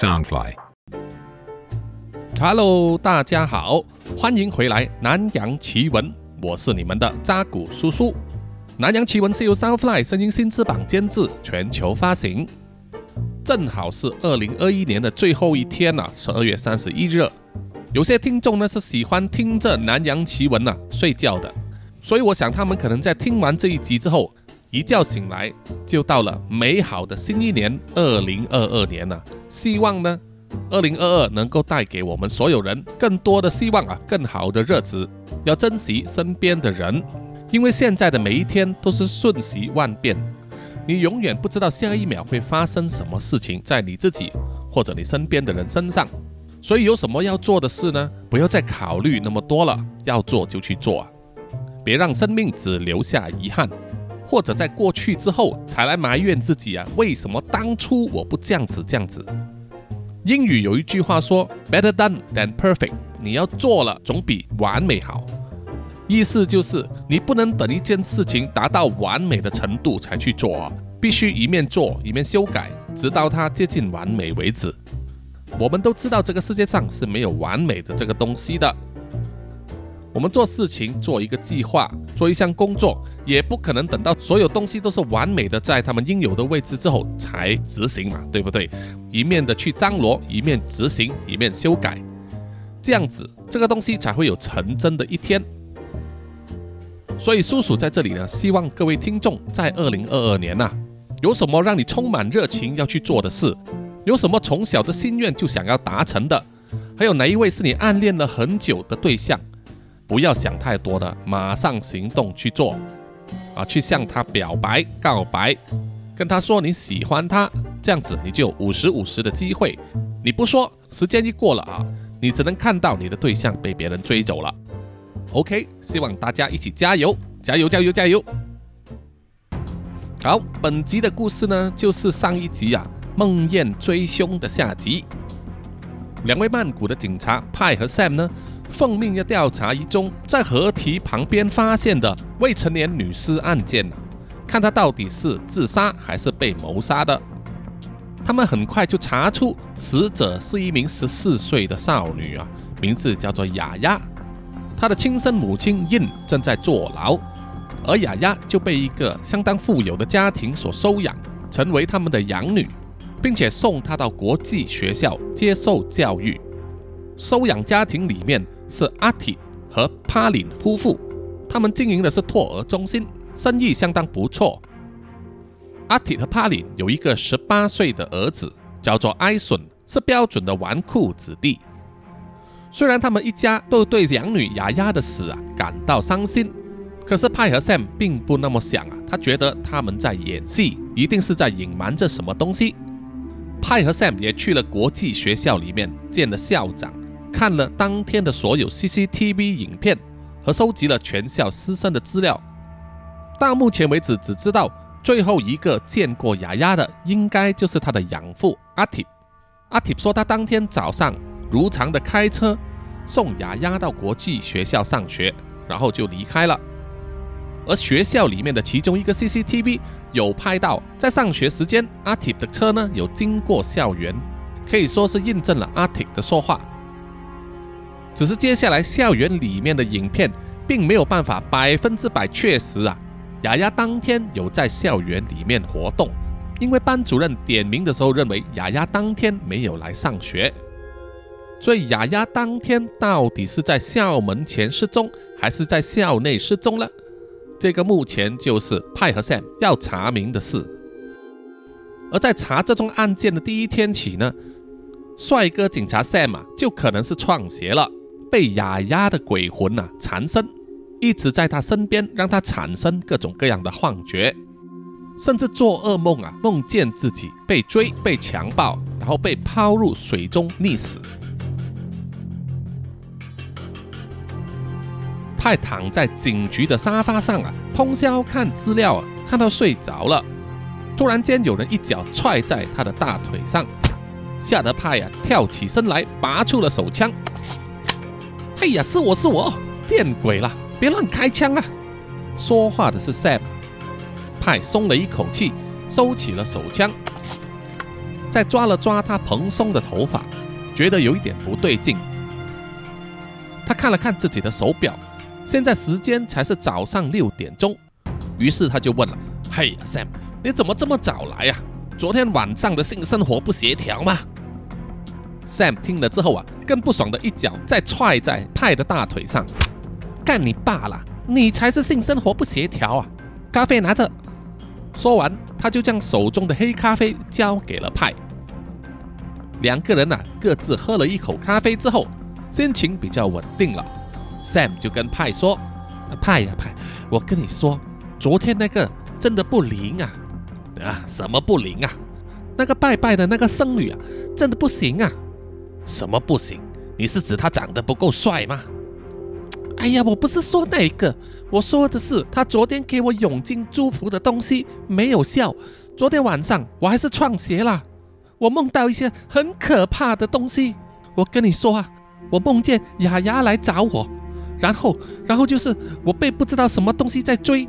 Soundfly。Hello，大家好，欢迎回来《南洋奇闻》，我是你们的扎古叔叔。《南洋奇闻》是由 Soundfly 声音新翅膀监制，全球发行。正好是二零二一年的最后一天了、十二月三十一日。有些听众呢是喜欢听着《南洋奇闻》啊睡觉的，所以我想他们可能在听完这一集之后，一觉醒来就到了美好的新一年二零二二年了。希望呢，二零二二能够带给我们所有人更多的希望啊，更好的日子。要珍惜身边的人，因为现在的每一天都是瞬息万变，你永远不知道下一秒会发生什么事情在你自己或者你身边的人身上。所以有什么要做的事呢？不要再考虑那么多了，要做就去做！别让生命只留下遗憾，或者在过去之后才来埋怨自己啊，为什么当初我不这样子这样子？英语有一句话说：“Better done than perfect。”你要做了，总比完美好。意思就是你不能等一件事情达到完美的程度才去做啊，必须一面做一面修改，直到它接近完美为止。我们都知道这个世界上是没有完美的这个东西的。我们做事情做一个计划，做一项工作，也不可能等到所有东西都是完美的在他们应有的位置之后才执行嘛，对不对？一面的去张罗，一面执行，一面修改，这样子这个东西才会有成真的一天。所以叔叔在这里呢，希望各位听众在二零二二年呐、有什么让你充满热情要去做的事？有什么从小的心愿就想要达成的？还有哪一位是你暗恋了很久的对象？不要想太多的，马上行动去做，啊，去向他表白、告白，跟他说你喜欢他，这样子你就五十五十的机会。你不说，时间一过了啊，你只能看到你的对象被别人追走了。OK，希望大家一起加油，加油，加油，加油！好，本集的故事呢，就是上一集啊。梦魇追凶的下集，两位曼谷的警察派和 Sam 呢，奉命要调查一宗在河堤旁边发现的未成年女尸案件，看她到底是自杀还是被谋杀的。他们很快就查出死者是一名十四岁的少女啊，名字叫做雅雅，她的亲生母亲印正在坐牢，而雅雅就被一个相当富有的家庭所收养，成为他们的养女。并且送她到国际学校接受教育。收养家庭里面是阿提和帕林夫妇，他们经营的是托儿中心，生意相当不错。阿提和帕林有一个十八岁的儿子，叫做埃顺，是标准的纨绔子弟。虽然他们一家都对养女雅雅的死啊感到伤心，可是派和 Sam 并不那么想啊，他觉得他们在演戏，一定是在隐瞒着什么东西。派和 Sam 也去了国际学校里面见了校长，看了当天的所有 CCTV 影片和收集了全校师生的资料。到目前为止，只知道最后一个见过雅雅的，应该就是他的养父阿提。阿提说，他当天早上如常的开车送雅雅到国际学校上学，然后就离开了。而学校里面的其中一个 CCTV 有拍到，在上学时间，阿提的车呢有经过校园，可以说是印证了阿提的说话。只是接下来校园里面的影片并没有办法百分之百确实啊，雅雅当天有在校园里面活动，因为班主任点名的时候认为雅雅当天没有来上学，所以雅雅当天到底是在校门前失踪，还是在校内失踪了？这个目前就是派和 Sam 要查明的事。而在查这宗案件的第一天起呢，帅哥警察 Sam，就可能是创邪了，被雅雅的鬼魂啊缠身，一直在他身边，让他产生各种各样的幻觉，甚至做噩梦啊，梦见自己被追、被强暴，然后被抛入水中溺死。派躺在警局的沙发上啊，通宵看资料啊，看到睡着了。突然间，有人一脚踹在他的大腿上，吓得派呀跳起身来，拔出了手枪。哎呀，是我是我，见鬼了！别乱开枪啊！说话的是 Sam。派松了一口气，收起了手枪。再抓了抓他蓬松的头发，觉得有一点不对劲。他看了看自己的手表，现在时间才是早上六点钟，于是他就问了：“嘿，Sam，你怎么这么早来呀？昨天晚上的性生活不协调吗？”Sam 听了之后啊，更不爽的一脚再踹在派的大腿上：“干你爸了！你才是性生活不协调啊！咖啡拿着。”说完，他就将手中的黑咖啡交给了派。两个人呐，各自喝了一口咖啡之后，心情比较稳定了。Sam 就跟派说：“派呀派，我跟你说，昨天那个真的不灵啊！啊，什么不灵啊？那个拜拜的那个僧侣啊，真的不行啊！什么不行？你是指他长得不够帅吗？”哎呀，我不是说那个，我说的是他昨天给我永金祝福的东西没有效。昨天晚上我还是创邪了，我梦到一些很可怕的东西。我跟你说啊，我梦见雅雅来找我，然后，然后就是我被不知道什么东西在追，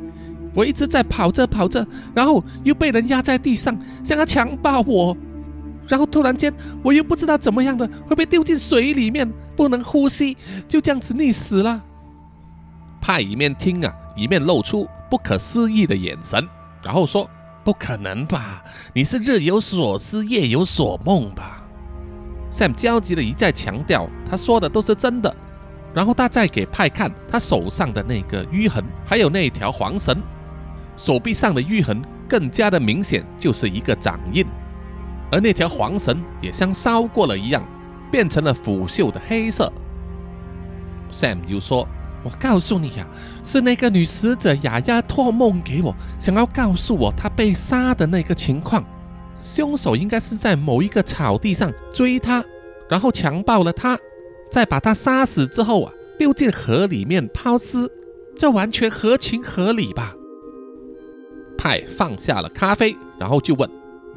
我一直在跑着跑着，然后又被人压在地上，想要强暴我，然后突然间我又不知道怎么样的会被丢进水里面，不能呼吸，就这样子溺死了。派一面听啊，一面露出不可思议的眼神，然后说：“不可能吧？你是日有所思，夜有所梦吧？”Sam 焦急的一再强调，他说的都是真的。然后他再给派看他手上的那个淤痕，还有那条黄绳，手臂上的淤痕更加的明显，就是一个掌印，而那条黄绳也像烧过了一样，变成了腐朽的黑色。Sam 就说。我告诉你呀，是那个女使者雅雅托梦给我，想要告诉我她被杀的那个情况。凶手应该是在某一个草地上追她，然后强暴了她，再把她杀死之后啊，丢进河里面抛尸，这完全合情合理吧？派放下了咖啡，然后就问：“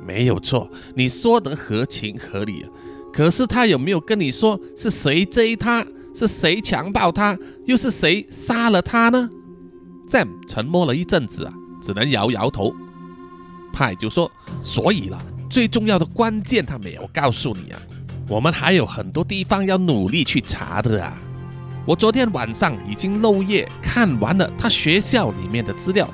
没有错，你说的合情合理。可是他有没有跟你说是谁追他？”是谁强暴他？又是谁杀了他呢？Sam 沉默了一阵子啊，只能摇摇头。派就说：“所以了，最重要的关键他没有告诉你啊。我们还有很多地方要努力去查的啊。我昨天晚上已经漏夜看完了他学校里面的资料。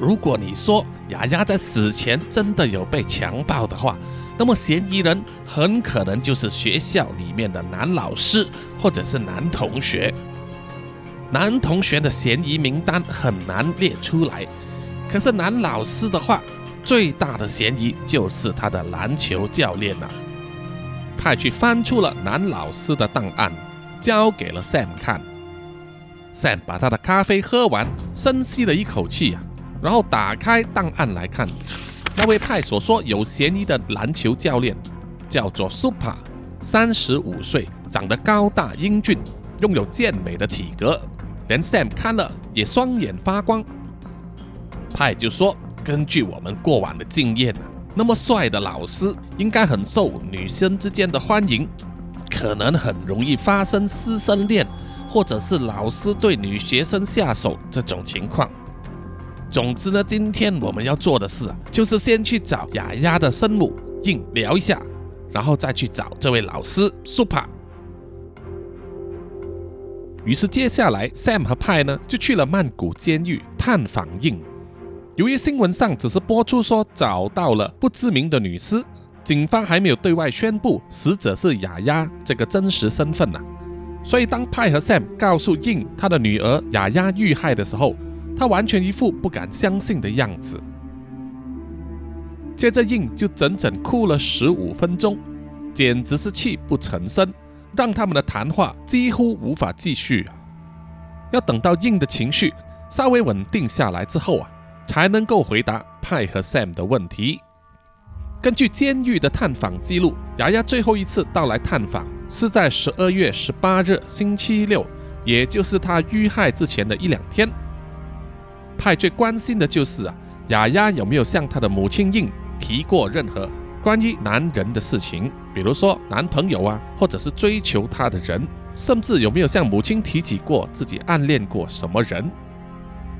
如果你说雅雅在死前真的有被强暴的话，那么嫌疑人很可能就是学校里面的男老师或者是男同学。男同学的嫌疑名单很难列出来，可是男老师的话，最大的嫌疑就是他的篮球教练了。派去翻出了男老师的档案，交给了 Sam 看。Sam 把他的咖啡喝完，深吸了一口气呀，然后打开档案来看。那位派所说有嫌疑的篮球教练叫做 Super，三十五岁，长得高大英俊，拥有健美的体格，连 Sam 看了也双眼发光。派就说：“根据我们过往的经验啊，那么帅的老师应该很受女生之间的欢迎，可能很容易发生师生恋，或者是老师对女学生下手这种情况。”总之呢，今天我们要做的事啊，就是先去找雅雅的生母印聊一下，然后再去找这位老师 Super。于是接下来，Sam 和派呢就去了曼谷监狱探访印。由于新闻上只是播出说找到了不知名的女尸，警方还没有对外宣布死者是雅雅这个真实身份呢，所以当派和 Sam 告诉印他的女儿雅雅遇害的时候，他完全一副不敢相信的样子，接着印就整整哭了十五分钟，简直是泣不成声，让他们的谈话几乎无法继续。要等到印的情绪稍微稳定下来之后啊，才能够回答派和 Sam 的问题。根据监狱的探访记录，牙牙最后一次到来探访是在十二月十八日星期六，也就是他遇害之前的一两天。派最关心的就是啊，雅雅有没有向她的母亲印提过任何关于男人的事情，比如说男朋友啊，或者是追求她的人，甚至有没有向母亲提起过自己暗恋过什么人。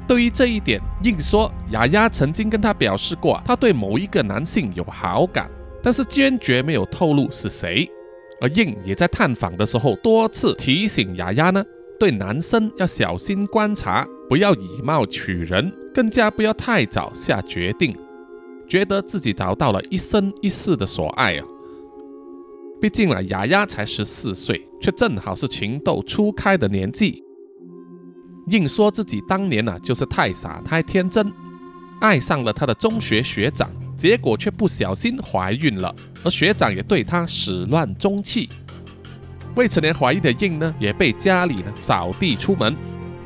对于这一点，印说雅雅曾经跟他表示过，他对某一个男性有好感，但是坚决没有透露是谁。而应也在探访的时候多次提醒雅雅呢，对男生要小心观察，不要以貌取人，更加不要太早下决定，觉得自己找到了一生一世的所爱啊。毕竟啊，雅雅才十四岁，却正好是情窦初开的年纪。硬说自己当年啊，就是太傻太天真，爱上了他的中学学长，结果却不小心怀孕了，而学长也对她始乱终弃。未成年怀孕的硬呢，也被家里呢扫地出门，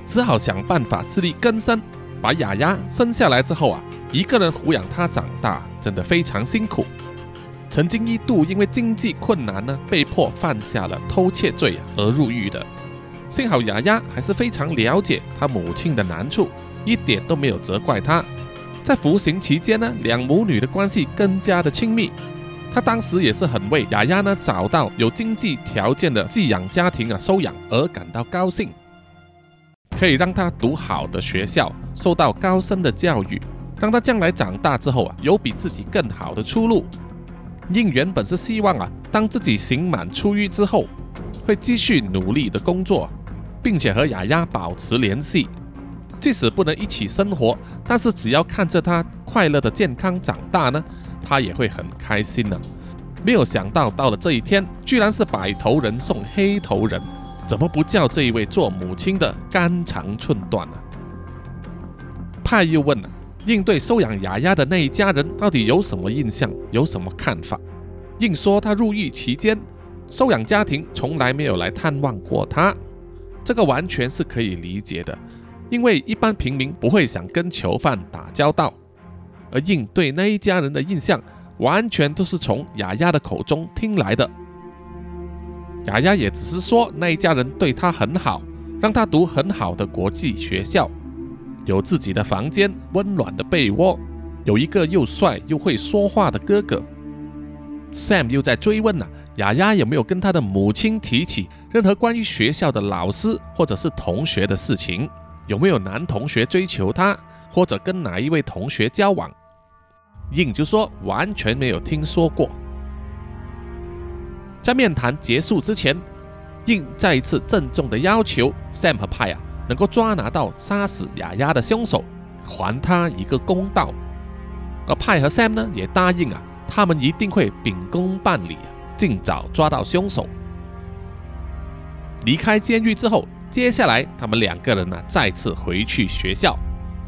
只好想办法自力更生，把雅雅生下来之后啊，一个人抚养她长大，真的非常辛苦。曾经一度因为经济困难呢，被迫犯下了偷窃罪，而入狱的。幸好雅雅还是非常了解她母亲的难处，一点都没有责怪她。在服刑期间呢，两母女的关系更加的亲密。她当时也是很为雅雅呢找到有经济条件的寄养家庭啊收养而感到高兴，可以让他读好的学校，受到高深的教育，让他将来长大之后啊有比自己更好的出路。应原本是希望啊，当自己刑满出狱之后，会继续努力的工作，并且和雅雅保持联系。即使不能一起生活，但是只要看着她快乐的健康长大呢，他也会很开心呢。没有想到到了这一天，居然是白头人送黑头人，怎么不叫这一位做母亲的肝肠寸断呢？派又问了。应对收养雅雅的那一家人到底有什么印象，有什么看法？应说他入狱期间，收养家庭从来没有来探望过他，这个完全是可以理解的，因为一般平民不会想跟囚犯打交道。而应对那一家人的印象，完全都是从雅雅的口中听来的。雅雅也只是说那一家人对她很好，让她读很好的国际学校。有自己的房间，温暖的被窝，有一个又帅又会说话的哥哥。Sam 又在追问呢，雅雅有没有跟他的母亲提起任何关于学校的老师或者是同学的事情？有没有男同学追求她，或者跟哪一位同学交往？应就说完全没有听说过。在面谈结束之前，应再一次郑重的要求 Sam 和派啊。能够抓拿到杀死雅雅的凶手，还他一个公道。而派和 Sam 呢，也答应啊，他们一定会秉公办理，尽早抓到凶手。离开监狱之后，接下来他们两个人呢，再次回去学校。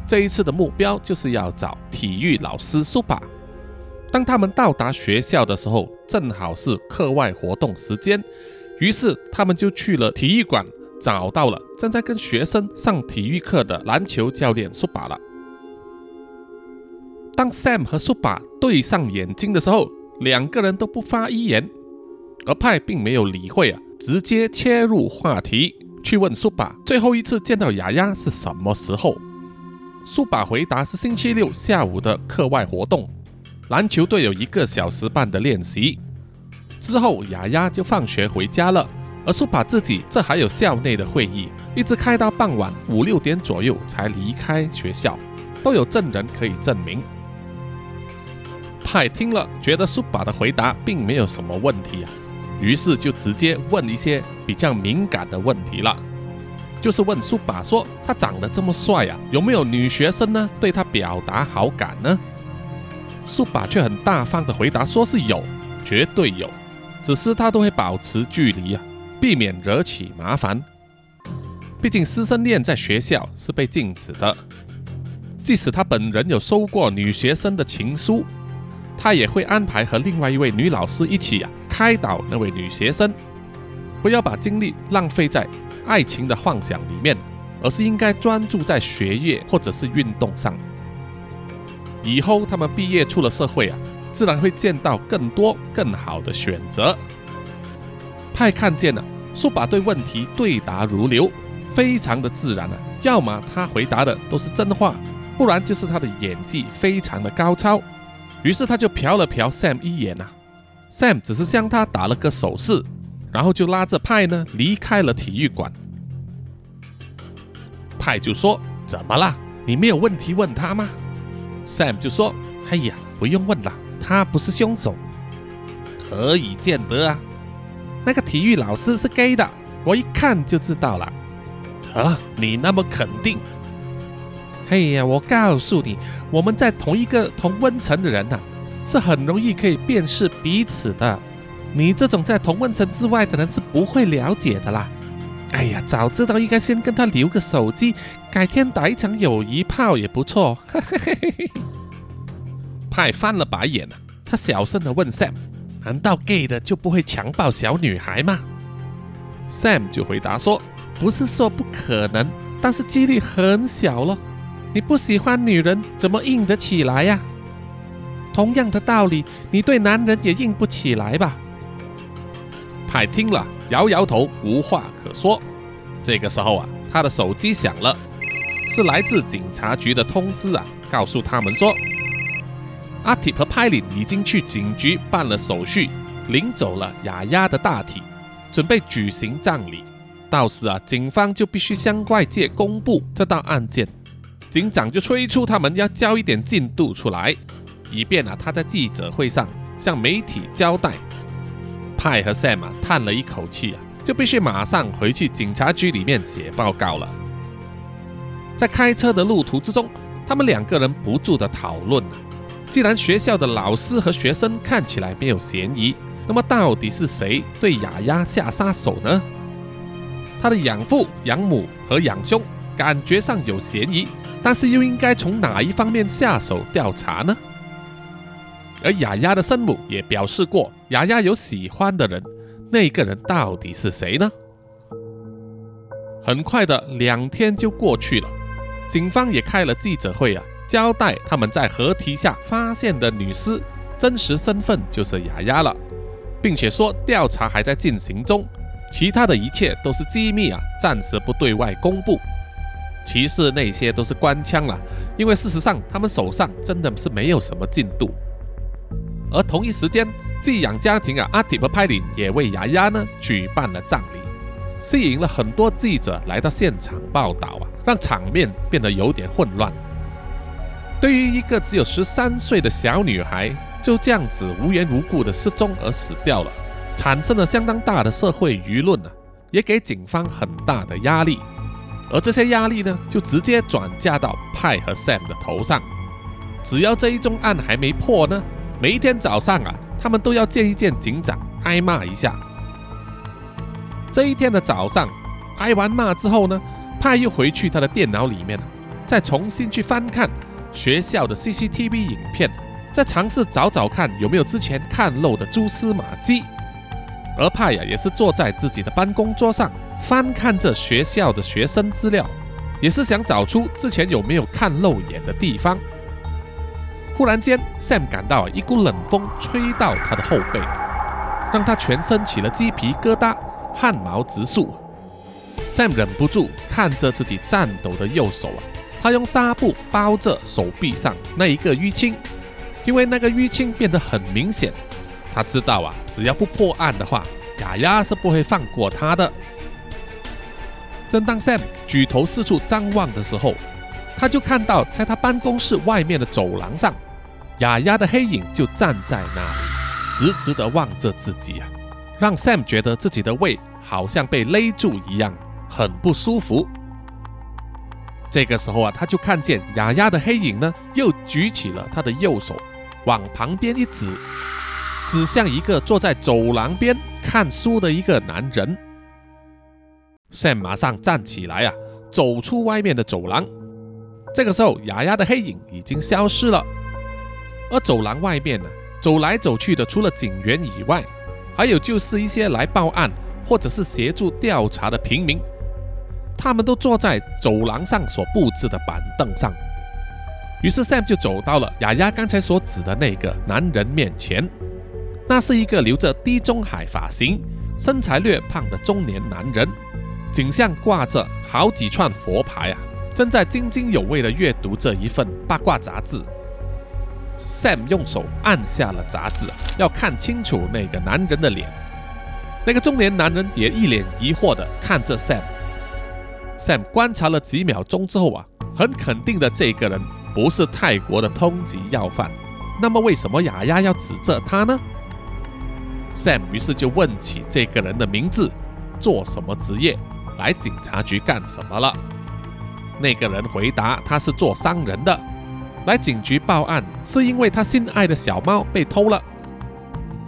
这一次的目标就是要找体育老师苏巴。当他们到达学校的时候，正好是课外活动时间，于是他们就去了体育馆。找到了正在跟学生上体育课的篮球教练苏巴了。当 Sam 和苏巴对上眼睛的时候，两个人都不发一言，而派并没有理会啊，直接切入话题去问苏巴最后一次见到雅雅是什么时候。苏巴回答是星期六下午的课外活动，篮球队有一个小时半的练习，之后雅雅就放学回家了。而苏巴自己这还有校内的会议，一直开到傍晚五六点左右才离开学校，都有证人可以证明。派听了，觉得苏巴的回答并没有什么问题啊，于是就直接问一些比较敏感的问题了，就是问苏巴说他长得这么帅啊，有没有女学生呢对他表达好感呢？苏巴却很大方的回答说是有，绝对有，只是他都会保持距离啊。避免惹起麻烦，毕竟师生恋在学校是被禁止的。即使他本人有收过女学生的情书，他也会安排和另外一位女老师一起啊开导那位女学生，不要把精力浪费在爱情的幻想里面，而是应该专注在学业或者是运动上。以后他们毕业出了社会啊，自然会见到更多更好的选择。派看见了，苏巴对问题对答如流，非常的自然啊。要么他回答的都是真话，不然就是他的演技非常的高超。于是他就瞟了瞟 Sam 一眼啊，Sam 只是向他打了个手势，然后就拉着派呢离开了体育馆。派就说：“怎么了？你没有问题问他吗？”Sam 就说：“哎呀，不用问了，他不是凶手。”何以见得啊？那个体育老师是 gay 的，我一看就知道了。啊，你那么肯定？嘿呀，我告诉你，我们在同一个同温层的人呐，是很容易可以辨识彼此的。你这种在同温层之外的人是不会了解的啦。哎呀，早知道应该先跟他留个手机，改天打一场友谊炮也不错。派翻了白眼，他小声的问 Sam：“ 难道 gay 的就不会强暴小女孩吗？”Sam 就回答说：“不是说不可能，但是几率很小咯。你不喜欢女人，怎么硬得起来呀？同样的道理，你对男人也硬不起来吧？”派听了，摇摇头，无话可说。这个时候啊，他的手机响了，是来自警察局的通知啊，告诉他们说，阿提和派林已经去警局办了手续，领走了雅雅的大体，准备举行葬礼。到时啊，警方就必须向外界公布这道案件。警长就催促他们要交一点进度出来，以便啊，他在记者会上向媒体交代。派和 Sam 叹了一口气啊，就必须马上回去警察局里面写报告了。在开车的路途之中，他们两个人不住的讨论，既然学校的老师和学生看起来没有嫌疑，那么到底是谁对雅雅下杀手呢？他的养父、养母和养兄感觉上有嫌疑，但是又应该从哪一方面下手调查呢？而雅雅的生母也表示过，雅雅有喜欢的人，那个人到底是谁呢？很快的两天就过去了，警方也开了记者会啊，交代他们在河堤下发现的女尸真实身份就是雅雅了，并且说调查还在进行中，其他的一切都是机密啊，暂时不对外公布。其实那些都是官腔了，因为事实上他们手上真的是没有什么进度。而同一时间，寄养家庭啊，阿蒂和派林也为雅雅呢举办了葬礼，吸引了很多记者来到现场报道啊，让场面变得有点混乱。对于一个只有十三岁的小女孩就这样子无缘无故的失踪而死掉了，产生了相当大的社会舆论啊，也给警方很大的压力。而这些压力呢，就直接转嫁到派和 Sam 的头上。只要这一宗案还没破呢。每一天早上啊，他们都要见一见警长，挨骂一下。这一天的早上，挨完骂之后呢，派又回去他的电脑里面，再重新去翻看学校的 CCTV 影片，再尝试找找看有没有之前看漏的蛛丝马迹。而派呀，也是坐在自己的办公桌上，翻看着学校的学生资料，也是想找出之前有没有看漏眼的地方。忽然间，Sam 感到一股冷风吹到他的后背，让他全身起了鸡皮疙瘩，汗毛直竖。Sam 忍不住看着自己颤抖的右手啊，他用纱布包着手臂上那一个淤青，因为那个淤青变得很明显。他知道啊，只要不破案的话，雅雅是不会放过他的。正当 Sam 举头四处张望的时候，他就看到在他办公室外面的走廊上。雅雅的黑影就站在那里，直直地望着自己啊，让 Sam 觉得自己的胃好像被勒住一样，很不舒服。这个时候啊，他就看见雅雅的黑影呢，又举起了他的右手，往旁边一指，指向一个坐在走廊边看书的一个男人。Sam 马上站起来啊，走出外面的走廊。这个时候，雅雅的黑影已经消失了。而走廊外面呢，走来走去的，除了警员以外，还有就是一些来报案或者是协助调查的平民，他们都坐在走廊上所布置的板凳上。于是 Sam 就走到了雅雅刚才所指的那个男人面前，那是一个留着地中海发型、身材略胖的中年男人，颈项挂着好几串佛牌啊，正在津津有味地阅读这一份八卦杂志。Sam 用手按下了杂志，要看清楚那个男人的脸。那个中年男人也一脸疑惑地看着 Sam。Sam 观察了几秒钟之后啊，很肯定的，这个人不是泰国的通缉要犯。那么为什么雅雅要指责他呢？Sam 于是就问起这个人的名字、做什么职业、来警察局干什么了。那个人回答他是做商人的，来警局报案是因为他心爱的小猫被偷了。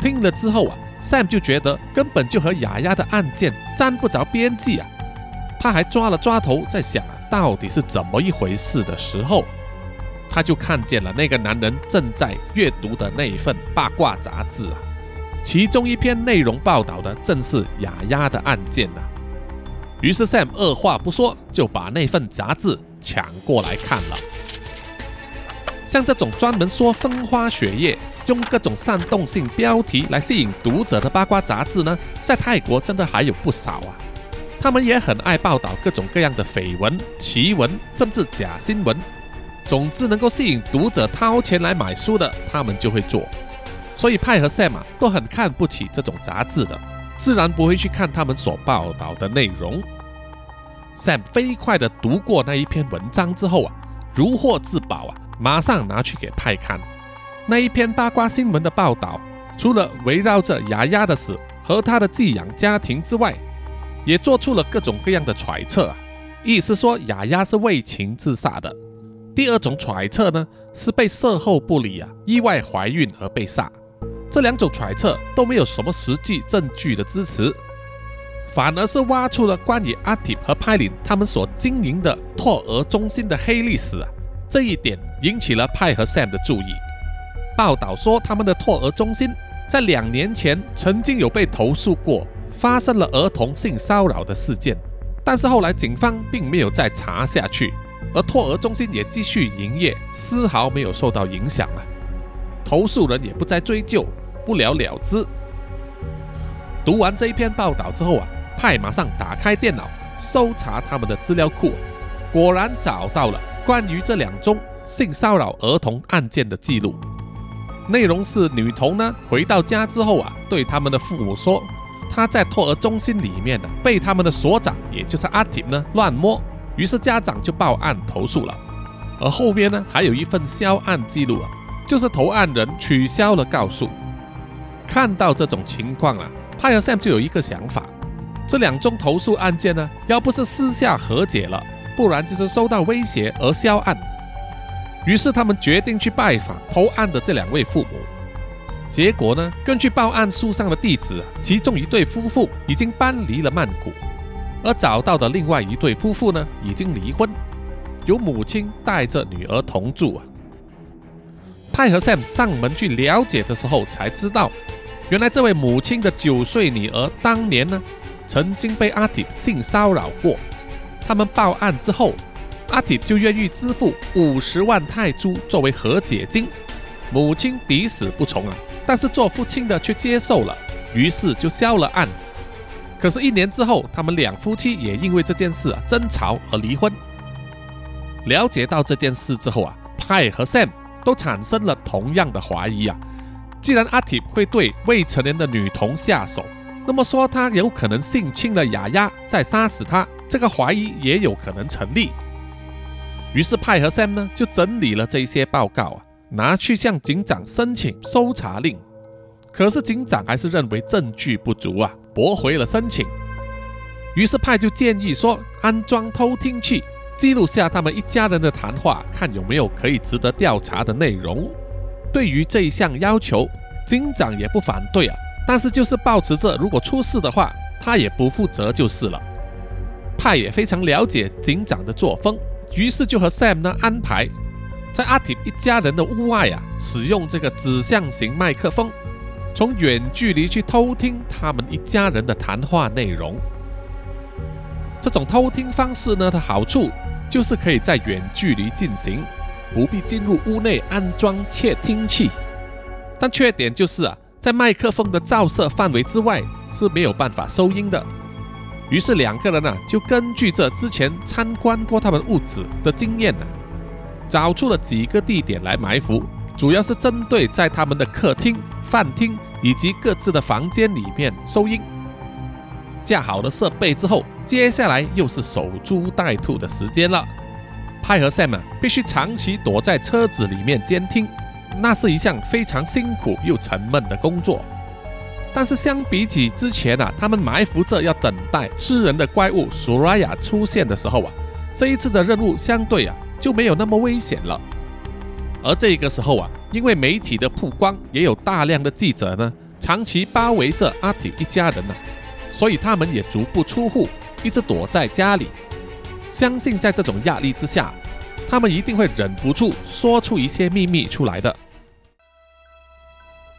听了之后啊，Sam 就觉得根本就和雅雅的案件沾不着边际啊。他还抓了抓头，在想啊，到底是怎么一回事的时候，他就看见了那个男人正在阅读的那一份八卦杂志啊，其中一篇内容报道的正是雅雅的案件呐。于是 Sam 二话不说就把那份杂志抢过来看了。像这种专门说风花雪月、用各种煽动性标题来吸引读者的八卦杂志呢，在泰国真的还有不少啊。他们也很爱报道各种各样的绯闻、奇闻，甚至假新闻。总之，能够吸引读者掏钱来买书的，他们就会做。所以派和 Sam 都很看不起这种杂志的，自然不会去看他们所报道的内容。Sam 飞快地读过那一篇文章之后啊，如获至宝啊，马上拿去给派看。那一篇八卦新闻的报道，除了围绕着牙牙的死和他的寄养家庭之外，也做出了各种各样的揣测啊，意思说雅雅是为情自杀的。第二种揣测呢，是被事后不理啊，意外怀孕而被杀。这两种揣测都没有什么实际证据的支持，反而是挖出了关于阿提和派林他们所经营的托儿中心的黑历史啊。这一点引起了派和 Sam 的注意。报道说，他们的托儿中心在两年前曾经有被投诉过。发生了儿童性骚扰的事件，但是后来警方并没有再查下去，而托儿中心也继续营业，丝毫没有受到影响啊。投诉人也不再追究，不了了之。读完这一篇报道之后啊，派马上打开电脑搜查他们的资料库，果然找到了关于这两宗性骚扰儿童案件的记录。内容是女童呢回到家之后啊，对他们的父母说。他在托儿中心里面呢，被他们的所长，也就是阿提呢乱摸，于是家长就报案投诉了。而后边呢，还有一份销案记录啊，就是投案人取消了告诉。看到这种情况啊，派尔森就有一个想法：这两宗投诉案件呢，要不是私下和解了，不然就是受到威胁而销案。于是他们决定去拜访投案的这两位父母。结果呢？根据报案书上的地址，其中一对夫妇已经搬离了曼谷，而找到的另外一对夫妇呢，已经离婚，由母亲带着女儿同住啊。派和 Sam 上门去了解的时候，才知道，原来这位母亲的九岁女儿当年呢，曾经被阿提性骚扰过。他们报案之后，阿提就愿意支付五十万泰铢作为和解金，母亲抵死不从啊。但是做父亲的却接受了，于是就消了案。可是，一年之后，他们两夫妻也因为这件事啊争吵而离婚。了解到这件事之后啊，派和 Sam 都产生了同样的怀疑啊。既然阿提会对未成年的女童下手，那么说他有可能性侵了雅雅再杀死她，这个怀疑也有可能成立。于是派和 Sam 呢就整理了这些报告啊。拿去向警长申请搜查令，可是警长还是认为证据不足啊，驳回了申请。于是派就建议说，安装偷听器，记录下他们一家人的谈话，看有没有可以值得调查的内容。对于这一项要求，警长也不反对啊，但是就是保持着如果出事的话，他也不负责就是了。派也非常了解警长的作风，于是就和 Sam 呢安排。在阿铁一家人的屋外啊，使用这个指向型麦克风，从远距离去偷听他们一家人的谈话内容。这种偷听方式呢，它好处就是可以在远距离进行，不必进入屋内安装窃听器。但缺点就是啊，在麦克风的照射范围之外是没有办法收音的。于是两个人呢，就根据这之前参观过他们屋子的经验呢。找出了几个地点来埋伏，主要是针对在他们的客厅、饭厅以及各自的房间里面收音。架好了设备之后，接下来又是守株待兔的时间了。派和 Sam 必须长期躲在车子里面监听，那是一项非常辛苦又沉闷的工作。但是相比起之前啊，他们埋伏着要等待吃人的怪物索拉雅出现的时候啊，这一次的任务相对啊就没有那么危险了。而这个时候啊，因为媒体的曝光，也有大量的记者呢长期包围着阿提一家人呢，所以他们也足不出户，一直躲在家里。相信在这种压力之下，他们一定会忍不住说出一些秘密出来的。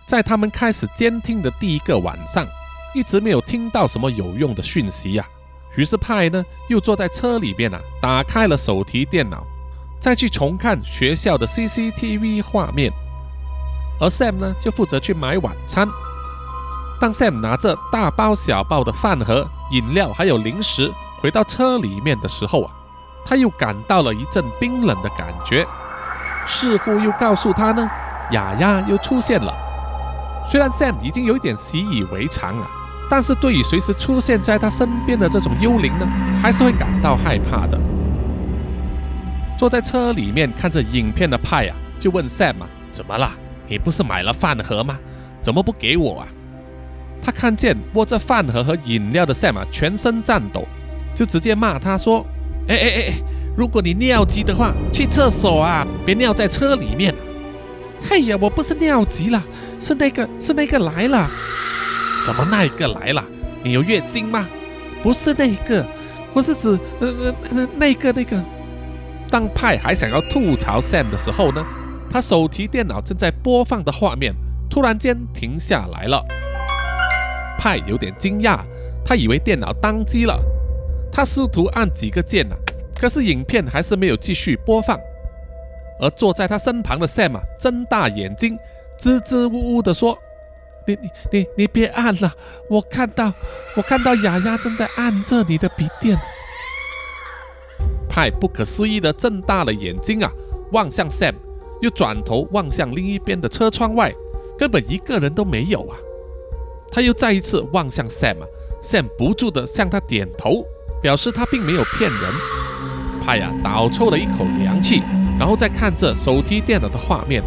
在他们开始监听的第一个晚上，一直没有听到什么有用的讯息呀。于是派呢又坐在车里边啊，打开了手提电脑，再去重看学校的 CCTV 画面。而 Sam 呢就负责去买晚餐。当 Sam 拿着大包小包的饭盒、饮料还有零食回到车里面的时候啊，他又感到了一阵冰冷的感觉，似乎又告诉他呢，雅雅又出现了。虽然 Sam 已经有一点习以为常了，但是对于随时出现在他身边的这种幽灵呢，还是会感到害怕的。坐在车里面看着影片的派啊，就问 Sam：“ 怎么了？你不是买了饭盒吗？怎么不给我啊？”他看见握着饭盒和饮料的 Sam，全身颤抖，就直接骂他说：“哎哎哎，如果你尿急的话，去厕所啊，别尿在车里面。”嘿呀，我不是尿急了，是那个是那个来了。什么那一个来了？你有月经吗？不是那一个，我是指呃呃那个那个。当派还想要吐槽 Sam 的时候呢，他手提电脑正在播放的画面突然间停下来了。派有点惊讶，他以为电脑宕机了。他试图按几个键啊，可是影片还是没有继续播放。而坐在他身旁的 Sam 啊，睁大眼睛，支支吾吾地说：“你你你你别按了，我看到我看到雅雅正在按着你的笔电。”派不可思议地睁大了眼睛啊，望向 Sam，又转头望向另一边的车窗外，根本一个人都没有啊。他又再一次望向 Sam 啊，Sam 不住地向他点头，表示他并没有骗人。派呀，倒抽了一口凉气。然后再看这手提电脑的画面，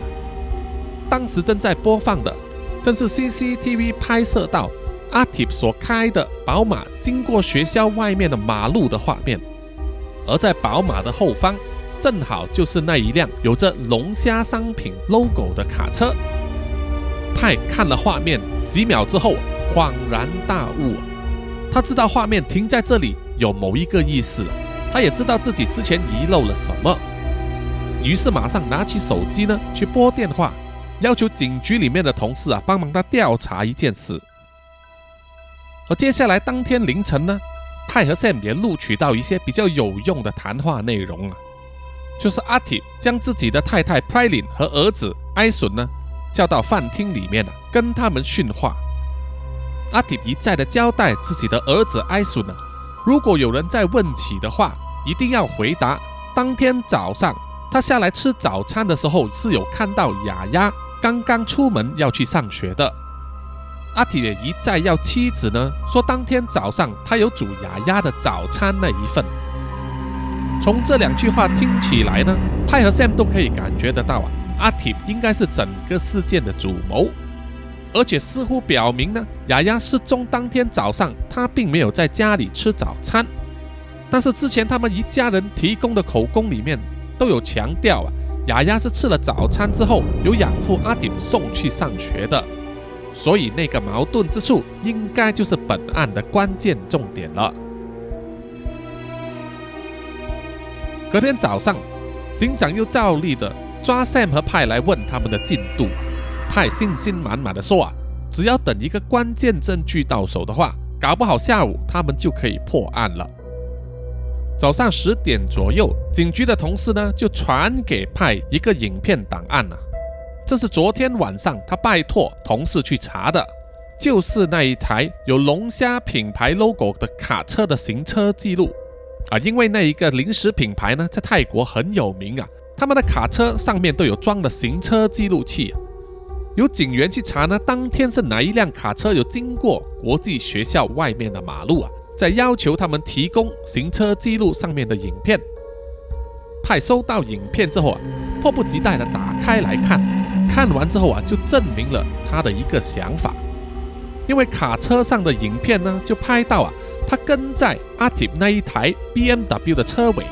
当时正在播放的正是 CCTV 拍摄到阿提所开的宝马经过学校外面的马路的画面，而在宝马的后方，正好就是那一辆有着龙虾商品 logo 的卡车。派看了画面几秒之后，恍然大悟，他知道画面停在这里有某一个意思，他也知道自己之前遗漏了什么。于是马上拿起手机呢，去拨电话，要求警局里面的同事啊帮忙他调查一件事。而接下来当天凌晨呢，泰和线也录取到一些比较有用的谈话内容啊，就是阿提将自己的太太 Prylin 和儿子埃笋呢叫到饭厅里面啊，跟他们训话。阿提一再的交代自己的儿子埃笋呢，如果有人再问起的话，一定要回答当天早上。他下来吃早餐的时候，是有看到雅雅刚刚出门要去上学的。阿铁也一再要妻子呢说，当天早上他有煮雅雅的早餐那一份。从这两句话听起来呢，派和 Sam 都可以感觉得到啊，阿铁应该是整个事件的主谋，而且似乎表明呢，雅雅失踪当天早上他并没有在家里吃早餐，但是之前他们一家人提供的口供里面。都有强调啊，雅雅是吃了早餐之后，由养父阿铁送去上学的，所以那个矛盾之处，应该就是本案的关键重点了。隔天早上，警长又照例的抓 Sam 和派来问他们的进度，派信心满满的说啊，只要等一个关键证据到手的话，搞不好下午他们就可以破案了。早上十点左右，警局的同事呢就传给派一个影片档案啊，这是昨天晚上他拜托同事去查的，就是那一台有龙虾品牌 logo 的卡车的行车记录啊，因为那一个零食品牌呢在泰国很有名啊，他们的卡车上面都有装了行车记录器，有警员去查呢，当天是哪一辆卡车有经过国际学校外面的马路啊？在要求他们提供行车记录上面的影片。派收到影片之后啊，迫不及待的打开来看，看完之后啊，就证明了他的一个想法。因为卡车上的影片呢，就拍到啊，他跟在阿提那一台 BMW 的车尾，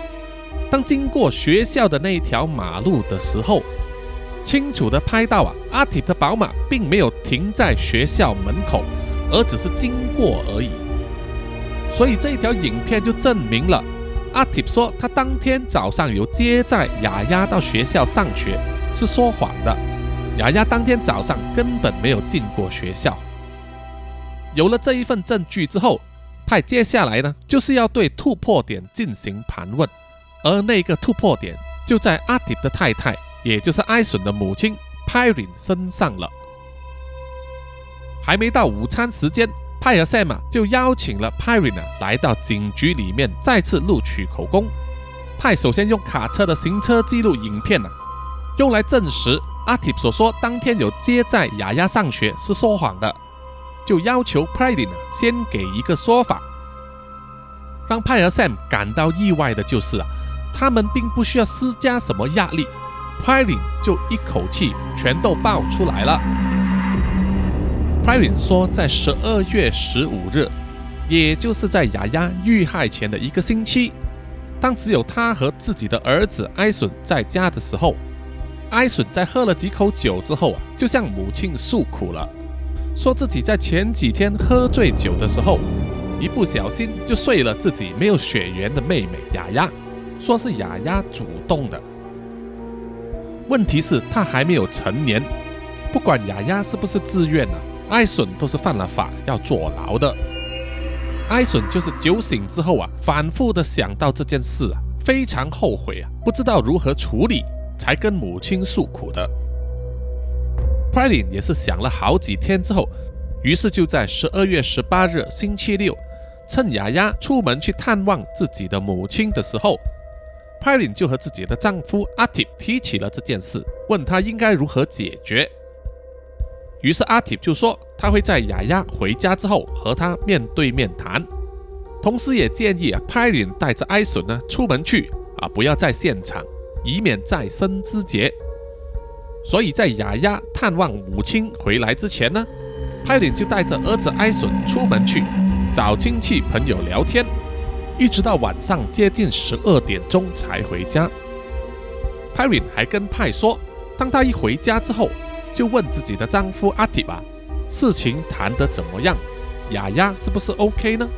当经过学校的那一条马路的时候，清楚的拍到啊，阿提的宝马并没有停在学校门口，而只是经过而已。所以这一条影片就证明了，阿提说他当天早上有接载雅雅到学校上学是说谎的，雅雅当天早上根本没有进过学校。有了这一份证据之后，派接下来呢就是要对突破点进行盘问，而那个突破点就在阿迪的太太，也就是艾笋的母亲 Pyrin 身上了。还没到午餐时间，派和 Sam 就邀请了 Pyrin 来到警局里面再次录取口供。派首先用卡车的行车记录影片啊，用来证实阿迪所说当天有接载雅雅上学是说谎的。就要求 p r i d e 先给一个说法，让派和 Sam 感到意外的就是啊，他们并不需要施加什么压力 p r i d e 就一口气全都爆出来了。p r i d e 说，在十二月十五日，也就是在雅雅遇害前的一个星期，当只有他和自己的儿子艾笋在家的时候，艾笋在喝了几口酒之后啊，就向母亲诉苦了。说自己在前几天喝醉酒的时候，一不小心就睡了自己没有血缘的妹妹雅雅，说是雅雅主动的。问题是，他还没有成年，不管雅雅是不是自愿啊，艾笋都是犯了法要坐牢的。艾笋就是酒醒之后啊，反复的想到这件事啊，非常后悔啊，不知道如何处理，才跟母亲诉苦的。p r i l i n 也是想了好几天之后，于是就在十二月十八日星期六，趁雅雅出门去探望自己的母亲的时候 p r i l i n 就和自己的丈夫阿铁提起了这件事，问他应该如何解决。于是阿铁就说他会在雅雅回家之后和他面对面谈，同时也建议啊 p r i l i n 带着艾笋呢出门去啊，不要在现场，以免再生枝节。所以在雅雅探望母亲回来之前呢，派林就带着儿子艾笋出门去找亲戚朋友聊天，一直到晚上接近十二点钟才回家。派林还跟派说，当他一回家之后，就问自己的丈夫阿提吧，事情谈得怎么样？雅雅是不是 OK 呢？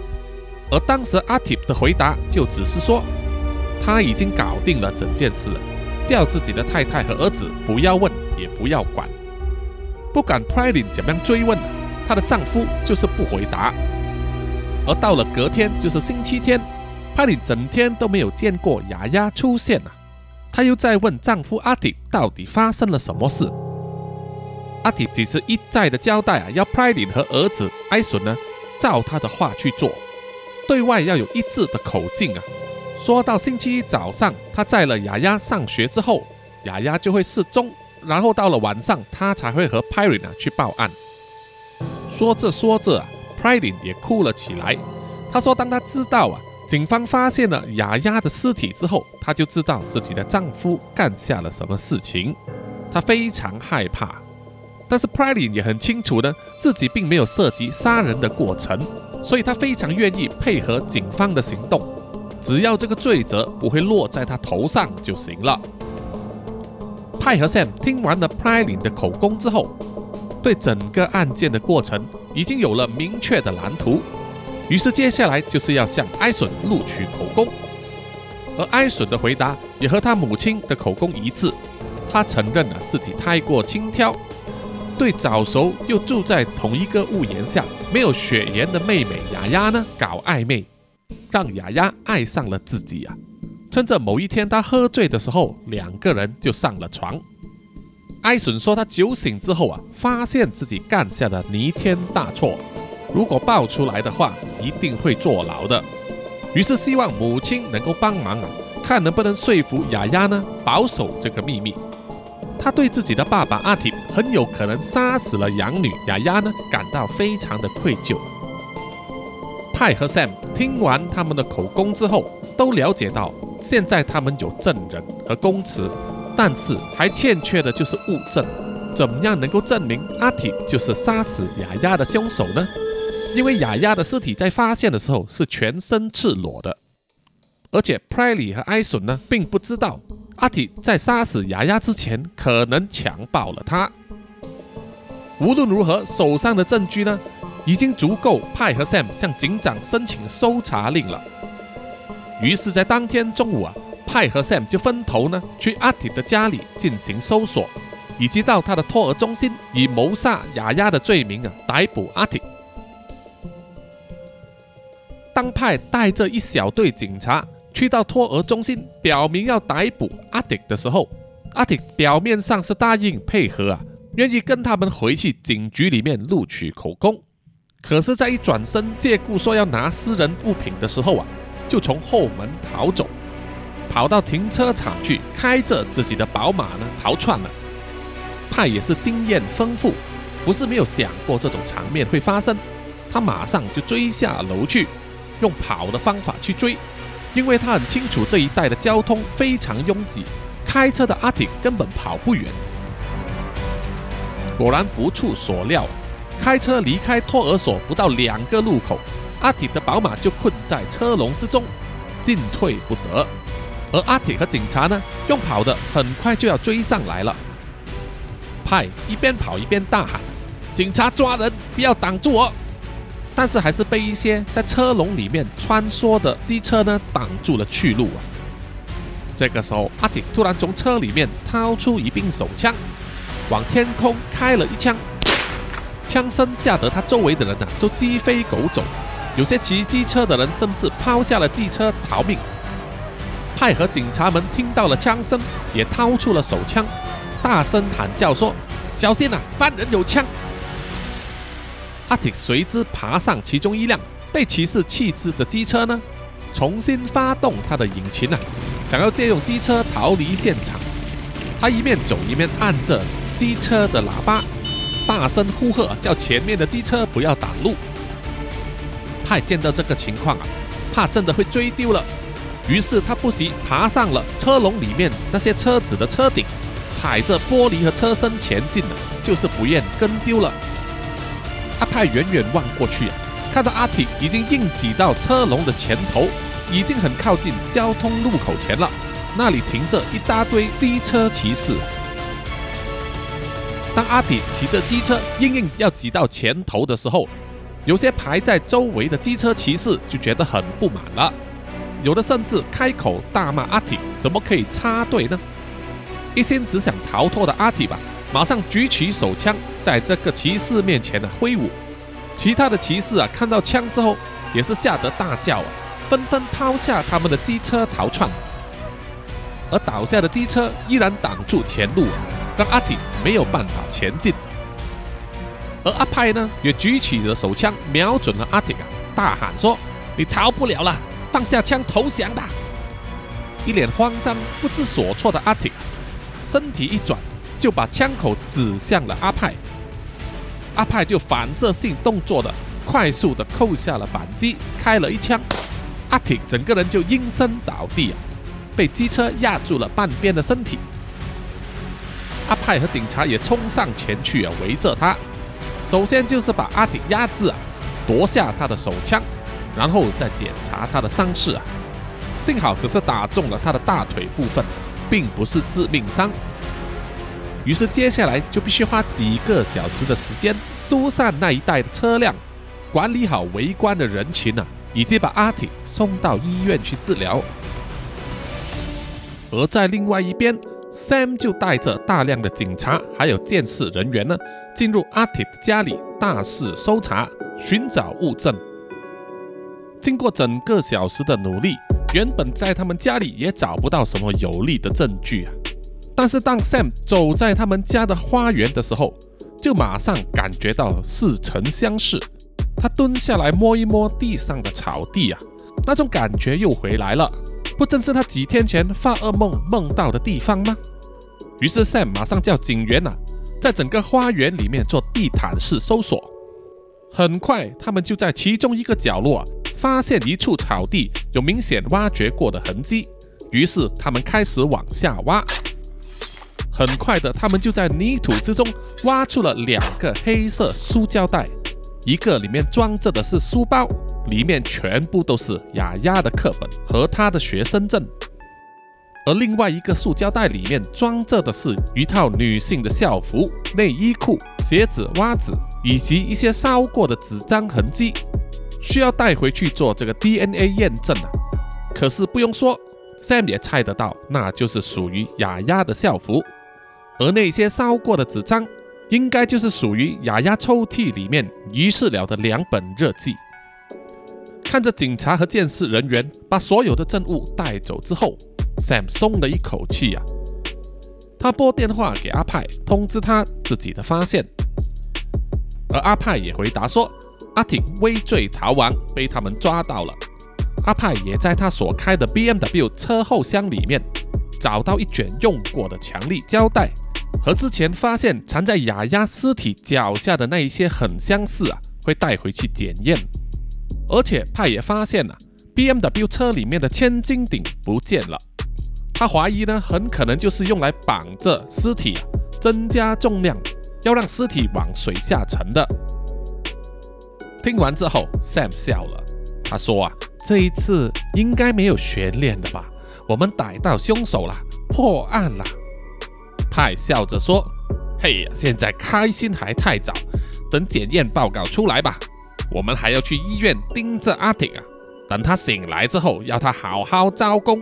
而当时阿提的回答就只是说，他已经搞定了整件事。叫自己的太太和儿子不要问，也不要管。不管 p r i l i n 怎么样追问，她的丈夫就是不回答。而到了隔天，就是星期天 p r i l i n 整天都没有见过雅雅出现啊。她又在问丈夫阿迪到底发生了什么事。阿迪只是一再的交代啊，要 p r i l i n 和儿子艾笋呢，照他的话去做，对外要有一致的口径啊。说到星期一早上，他载了雅雅上学之后，雅雅就会失踪，然后到了晚上，他才会和 p y r i n 去报案。说着说着 p y r i n 也哭了起来。他说，当他知道啊，警方发现了雅雅的尸体之后，他就知道自己的丈夫干下了什么事情，他非常害怕。但是 p y r i n 也很清楚呢，自己并没有涉及杀人的过程，所以他非常愿意配合警方的行动。只要这个罪责不会落在他头上就行了。派和 Sam 听完了 p r i l i n 的口供之后，对整个案件的过程已经有了明确的蓝图。于是接下来就是要向艾笋录取口供，而艾笋的回答也和他母亲的口供一致。他承认了自己太过轻佻，对早熟又住在同一个屋檐下、没有血缘的妹妹雅雅呢搞暧昧。让雅雅爱上了自己呀！趁着某一天他喝醉的时候，两个人就上了床。艾笋说他酒醒之后啊，发现自己干下的弥天大错，如果爆出来的话，一定会坐牢的。于是希望母亲能够帮忙啊，看能不能说服雅雅呢，保守这个秘密。他对自己的爸爸阿提很有可能杀死了养女雅雅呢，感到非常的愧疚。派和 Sam 听完他们的口供之后，都了解到现在他们有证人和供词，但是还欠缺的就是物证。怎么样能够证明阿体就是杀死雅雅的凶手呢？因为雅雅的尸体在发现的时候是全身赤裸的，而且 Priley 和艾森呢并不知道阿体在杀死雅雅之前可能强暴了她。无论如何，手上的证据呢已经足够派和 Sam 向警长申请搜查令了。于是，在当天中午啊，派和 Sam 就分头呢去阿体的家里进行搜索，以及到他的托儿中心以谋杀雅雅的罪名啊逮捕阿体。当派带着一小队警察去到托儿中心，表明要逮捕阿迪的时候，阿迪表面上是答应配合啊，愿意跟他们回去警局里面录取口供。可是，在一转身借故说要拿私人物品的时候啊，就从后门逃走，跑到停车场去，开着自己的宝马呢逃窜了。他也是经验丰富，不是没有想过这种场面会发生，他马上就追下楼去。用跑的方法去追，因为他很清楚这一带的交通非常拥挤，开车的阿挺根本跑不远。果然不出所料，开车离开托儿所不到两个路口，阿铁的宝马就困在车笼之中，进退不得。而阿铁和警察呢，用跑的很快就要追上来了。派一边跑一边大喊：“警察抓人，不要挡住我！”但是还是被一些在车笼里面穿梭的机车呢挡住了去路啊！这个时候，阿铁突然从车里面掏出一柄手枪，往天空开了一枪，枪声吓得他周围的人呐都鸡飞狗走，有些骑机车的人甚至抛下了机车逃命。派和警察们听到了枪声，也掏出了手枪，大声喊叫说：“小心啊，犯人有枪！”阿铁随之爬上其中一辆被骑士弃置的机车呢，重新发动他的引擎啊，想要借用机车逃离现场。他一面走一面按着机车的喇叭，大声呼喝，叫前面的机车不要挡路。派见到这个情况啊，怕真的会追丢了，于是他不惜爬上了车笼里面那些车子的车顶，踩着玻璃和车身前进了，就是不愿跟丢了。阿派远远望过去啊，看到阿体已经硬挤到车笼的前头，已经很靠近交通路口前了。那里停着一大堆机车骑士。当阿体骑着机车硬硬要挤到前头的时候，有些排在周围的机车骑士就觉得很不满了，有的甚至开口大骂阿体怎么可以插队呢？一心只想逃脱的阿体吧。马上举起手枪，在这个骑士面前呢挥舞。其他的骑士啊，看到枪之后，也是吓得大叫啊，纷纷抛下他们的机车逃窜。而倒下的机车依然挡住前路啊，让阿体没有办法前进。而阿派呢，也举起着手枪，瞄准了阿体啊，大喊说：“你逃不了了，放下枪投降吧！”一脸慌张、不知所措的阿体，身体一转。就把枪口指向了阿派，阿派就反射性动作的快速的扣下了扳机，开了一枪，阿挺整个人就应声倒地啊，被机车压住了半边的身体。阿派和警察也冲上前去啊，围着他，首先就是把阿挺压制啊，夺下他的手枪，然后再检查他的伤势啊，幸好只是打中了他的大腿部分，并不是致命伤。于是接下来就必须花几个小时的时间疏散那一带的车辆，管理好围观的人群啊，以及把阿挺送到医院去治疗。而在另外一边，Sam 就带着大量的警察还有监视人员呢，进入阿挺的家里大肆搜查，寻找物证。经过整个小时的努力，原本在他们家里也找不到什么有力的证据啊。但是当 Sam 走在他们家的花园的时候，就马上感觉到似曾相识。他蹲下来摸一摸地上的草地啊，那种感觉又回来了。不正是他几天前发噩梦梦到的地方吗？于是 Sam 马上叫警员啊，在整个花园里面做地毯式搜索。很快，他们就在其中一个角落发现一处草地有明显挖掘过的痕迹。于是他们开始往下挖。很快的，他们就在泥土之中挖出了两个黑色塑胶袋，一个里面装着的是书包，里面全部都是雅雅的课本和她的学生证，而另外一个塑胶袋里面装着的是一套女性的校服、内衣裤、鞋子、袜子以及一些烧过的纸张痕迹，需要带回去做这个 DNA 验证啊。可是不用说，Sam 也猜得到，那就是属于雅雅的校服。而那些烧过的纸张，应该就是属于雅雅抽屉里面遗失了的两本日记。看着警察和监视人员把所有的证物带走之后，Sam 松了一口气呀。他拨电话给阿派，通知他自己的发现。而阿派也回答说，阿挺畏罪逃亡，被他们抓到了。阿派也在他所开的 BMW 车后箱里面找到一卷用过的强力胶带。和之前发现藏在雅雅尸体脚下的那一些很相似啊，会带回去检验。而且派也发现了 BMW 车里面的千斤顶不见了，他怀疑呢，很可能就是用来绑着尸体啊，增加重量，要让尸体往水下沉的。听完之后，Sam 笑了，他说啊，这一次应该没有悬念的吧？我们逮到凶手了，破案了。派笑着说：“嘿呀，现在开心还太早，等检验报告出来吧。我们还要去医院盯着阿挺啊，等他醒来之后，要他好好招工。”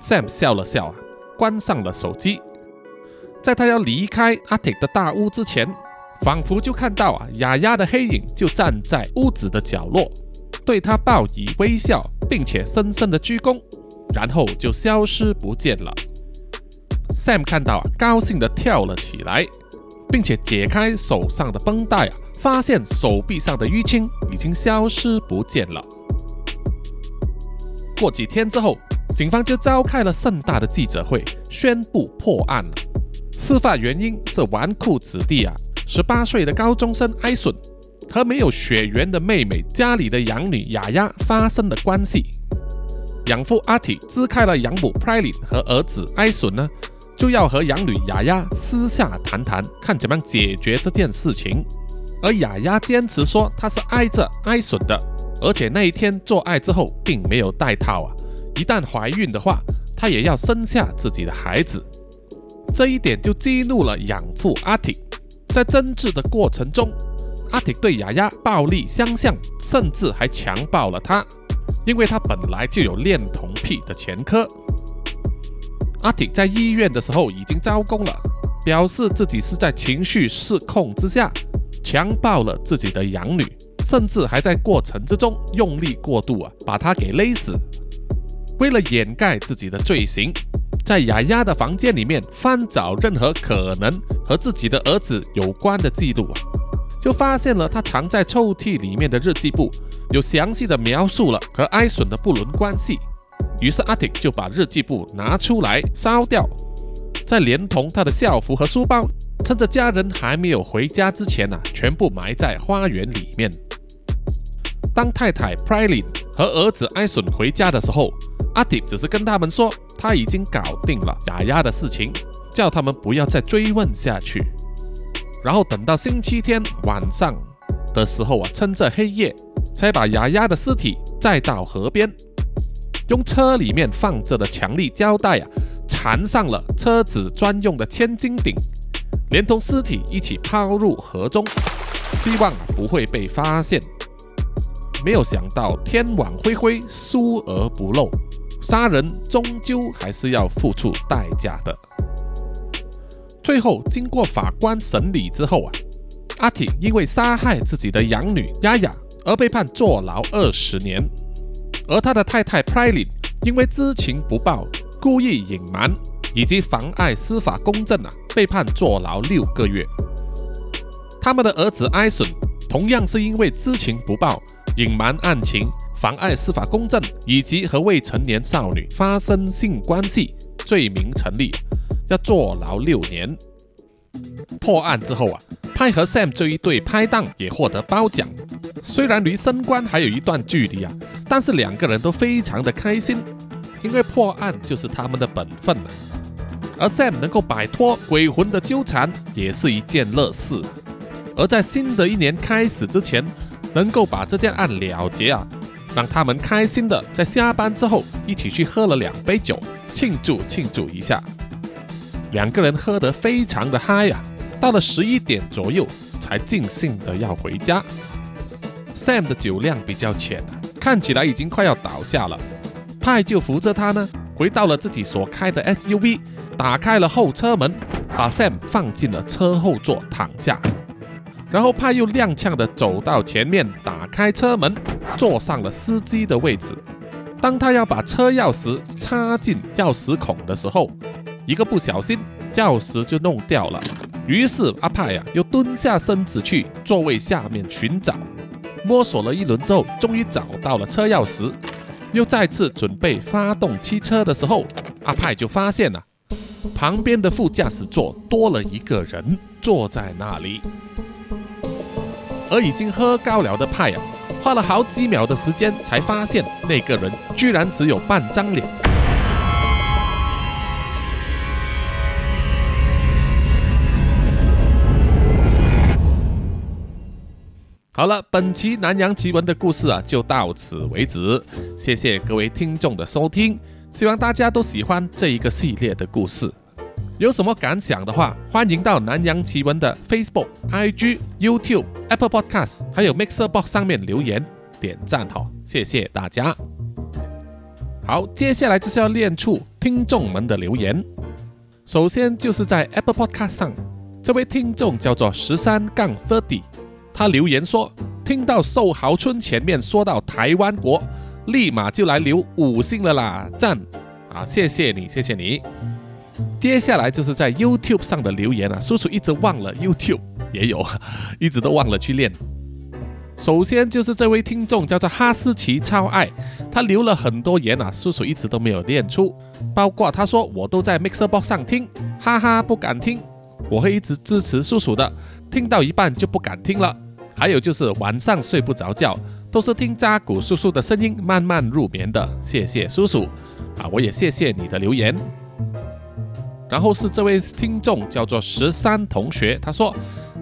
Sam 笑了笑啊，关上了手机。在他要离开阿挺的大屋之前，仿佛就看到啊雅雅的黑影就站在屋子的角落，对他报以微笑，并且深深的鞠躬，然后就消失不见了。Sam 看到啊，高兴地跳了起来，并且解开手上的绷带啊，发现手臂上的淤青已经消失不见了。过几天之后，警方就召开了盛大的记者会，宣布破案了。事发原因是纨绔子弟啊，十八岁的高中生艾顺和没有血缘的妹妹家里的养女雅雅发生了关系。养父阿体支开了养母 Pralin 和儿子艾顺呢。就要和养女雅雅私下谈谈，看怎么解决这件事情。而雅雅坚持说她是挨着挨损的，而且那一天做爱之后并没有戴套啊。一旦怀孕的话，她也要生下自己的孩子。这一点就激怒了养父阿挺。在争执的过程中，阿挺对雅雅暴力相向，甚至还强暴了她，因为他本来就有恋童癖的前科。阿挺在医院的时候已经招供了，表示自己是在情绪失控之下强暴了自己的养女，甚至还在过程之中用力过度啊，把她给勒死。为了掩盖自己的罪行，在雅雅的房间里面翻找任何可能和自己的儿子有关的记录啊，就发现了他藏在抽屉里面的日记簿，有详细的描述了和艾笋的不伦关系。于是阿挺就把日记簿拿出来烧掉，再连同他的校服和书包，趁着家人还没有回家之前呢，全部埋在花园里面。当太太 Pralin 和儿子艾顺回家的时候，阿挺只是跟他们说他已经搞定了雅雅的事情，叫他们不要再追问下去。然后等到星期天晚上的时候啊，趁着黑夜，才把雅雅的尸体载到河边。用车里面放着的强力胶带啊，缠上了车子专用的千斤顶，连同尸体一起抛入河中，希望不会被发现。没有想到天网恢恢，疏而不漏，杀人终究还是要付出代价的。最后经过法官审理之后啊，阿挺因为杀害自己的养女丫丫而被判坐牢二十年。而他的太太 p r i l i n 因为知情不报、故意隐瞒以及妨碍司法公正啊，被判坐牢六个月。他们的儿子 Ison 同样是因为知情不报、隐瞒案情、妨碍司法公正以及和未成年少女发生性关系罪名成立，要坐牢六年。破案之后啊。派和 Sam 这一对拍档也获得褒奖，虽然离升官还有一段距离啊，但是两个人都非常的开心，因为破案就是他们的本分了。而 Sam 能够摆脱鬼魂的纠缠，也是一件乐事。而在新的一年开始之前，能够把这件案了结啊，让他们开心的在下班之后一起去喝了两杯酒，庆祝庆祝一下。两个人喝得非常的嗨呀，到了十一点左右才尽兴的要回家。Sam 的酒量比较浅，看起来已经快要倒下了。派就扶着他呢，回到了自己所开的 SUV，打开了后车门，把 Sam 放进了车后座躺下。然后派又踉跄的走到前面，打开车门，坐上了司机的位置。当他要把车钥匙插进钥匙孔的时候，一个不小心，钥匙就弄掉了。于是阿派呀，又蹲下身子去座位下面寻找，摸索了一轮之后，终于找到了车钥匙。又再次准备发动汽车的时候，阿派就发现了旁边的副驾驶座多了一个人坐在那里。而已经喝高了的派啊，花了好几秒的时间才发现那个人居然只有半张脸。好了，本期南洋奇闻的故事啊，就到此为止。谢谢各位听众的收听，希望大家都喜欢这一个系列的故事。有什么感想的话，欢迎到南洋奇闻的 Facebook、IG、YouTube、Apple Podcast 还有 Mixer Box 上面留言点赞哈，谢谢大家。好，接下来就是要练出听众们的留言。首先就是在 Apple Podcast 上，这位听众叫做十三杠 Thirty。他留言说：“听到寿豪村前面说到台湾国，立马就来留五星了啦，赞啊！谢谢你，谢谢你。接下来就是在 YouTube 上的留言啊，叔叔一直忘了 YouTube 也有，一直都忘了去练。首先就是这位听众叫做哈士奇超爱，他留了很多言啊，叔叔一直都没有练出，包括他说我都在 Mixer Box 上听，哈哈不敢听，我会一直支持叔叔的，听到一半就不敢听了。”还有就是晚上睡不着觉，都是听扎古叔叔的声音慢慢入眠的。谢谢叔叔啊，我也谢谢你的留言。然后是这位听众叫做十三同学，他说：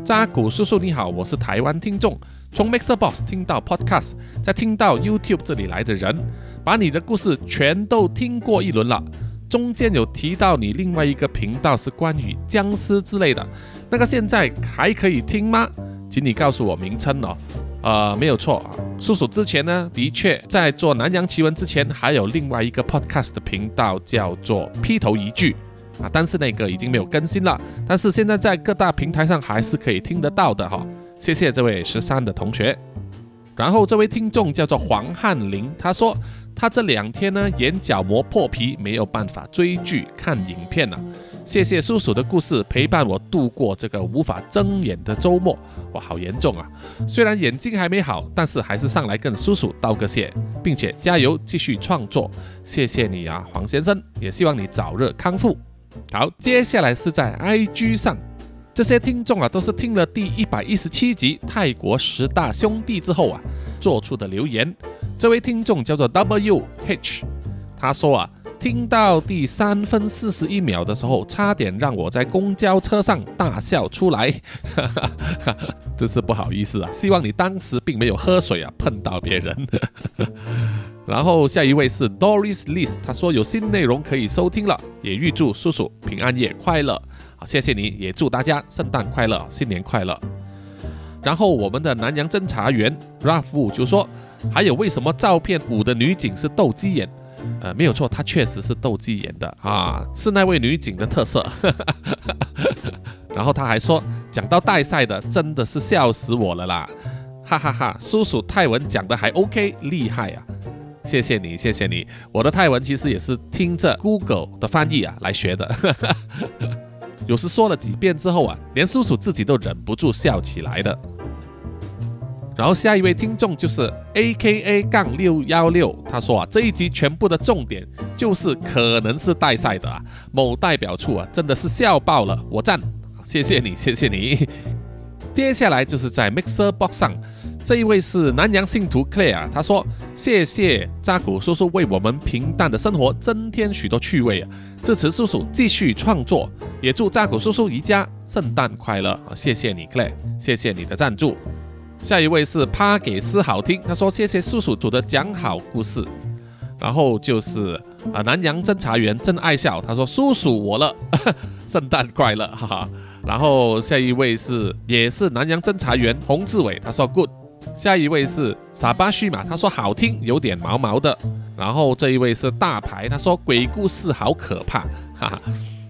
扎古叔叔你好，我是台湾听众，从 Mixer Box 听到 Podcast，再听到 YouTube 这里来的人，把你的故事全都听过一轮了。中间有提到你另外一个频道是关于僵尸之类的，那个现在还可以听吗？请你告诉我名称哦，呃，没有错。啊，叔叔之前呢，的确在做南洋奇闻之前，还有另外一个 podcast 的频道叫做劈头一句。啊，但是那个已经没有更新了，但是现在在各大平台上还是可以听得到的哈。谢谢这位十三的同学，然后这位听众叫做黄汉林，他说他这两天呢眼角膜破皮，没有办法追剧看影片了。谢谢叔叔的故事陪伴我度过这个无法睁眼的周末，哇，好严重啊！虽然眼睛还没好，但是还是上来跟叔叔道个谢，并且加油继续创作。谢谢你啊，黄先生，也希望你早日康复。好，接下来是在 IG 上，这些听众啊，都是听了第一百一十七集泰国十大兄弟之后啊，做出的留言。这位听众叫做 WH，他说啊。听到第三分四十一秒的时候，差点让我在公交车上大笑出来，哈哈哈真是不好意思啊！希望你当时并没有喝水啊，碰到别人。然后下一位是 Doris List，他说有新内容可以收听了，也预祝叔叔平安夜快乐。好，谢谢你也祝大家圣诞快乐，新年快乐。然后我们的南洋侦查员 Ralph 就说，还有为什么照片五的女警是斗鸡眼？呃，没有错，她确实是斗鸡眼的啊，是那位女警的特色。然后他还说，讲到代赛的，真的是笑死我了啦，哈哈哈！叔叔泰文讲的还 OK，厉害啊！谢谢你，谢谢你。我的泰文其实也是听着 Google 的翻译啊来学的，有时说了几遍之后啊，连叔叔自己都忍不住笑起来的。然后下一位听众就是 A K A 杠六幺六，他说啊，这一集全部的重点就是可能是代赛的啊，某代表处啊，真的是笑爆了，我赞，谢谢你，谢谢你。接下来就是在 Mixer Box 上，这一位是南洋信徒 Claire，他说谢谢扎古叔叔为我们平淡的生活增添许多趣味啊！支持叔叔继续创作，也祝扎古叔叔一家圣诞快乐啊！谢谢你 Claire，谢谢你的赞助。下一位是帕给斯好听，他说谢谢叔叔组的讲好故事。然后就是啊，南洋侦查员真爱笑，他说叔叔我了，圣诞快乐，哈哈。然后下一位是也是南洋侦查员洪志伟，他说 good。下一位是傻巴须马，他说好听，有点毛毛的。然后这一位是大牌，他说鬼故事好可怕，哈哈。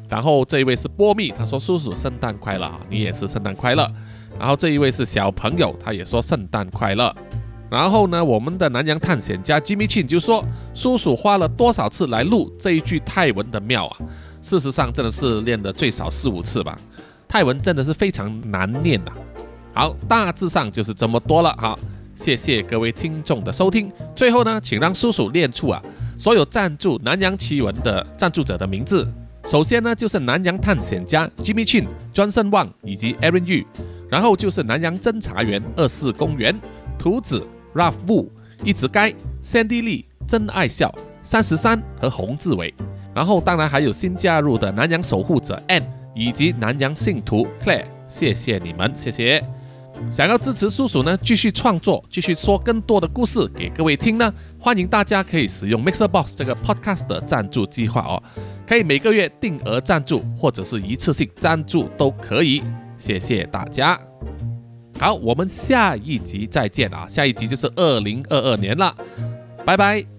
然后这一位是波蜜，他说叔叔圣诞快乐，你也是圣诞快乐。然后这一位是小朋友，他也说圣诞快乐。然后呢，我们的南洋探险家吉米庆就说叔叔花了多少次来录这一句泰文的妙啊？事实上真的是练的最少四五次吧。泰文真的是非常难念呐。好，大致上就是这么多了。好，谢谢各位听众的收听。最后呢，请让叔叔念出啊所有赞助南洋奇闻的赞助者的名字。首先呢，就是南洋探险家 Jimmy Chin、庄胜旺以及 Aaron Yu，然后就是南洋侦查员二四公园、图子、Ralph Wu、一直该、Sandy Lee、真爱笑、三十三和洪志伟，然后当然还有新加入的南洋守护者 Ann 以及南洋信徒 Claire，谢谢你们，谢谢。想要支持叔叔呢，继续创作，继续说更多的故事给各位听呢，欢迎大家可以使用 Mixer Box 这个 Podcast 的赞助计划哦，可以每个月定额赞助或者是一次性赞助都可以，谢谢大家。好，我们下一集再见啊，下一集就是二零二二年了，拜拜。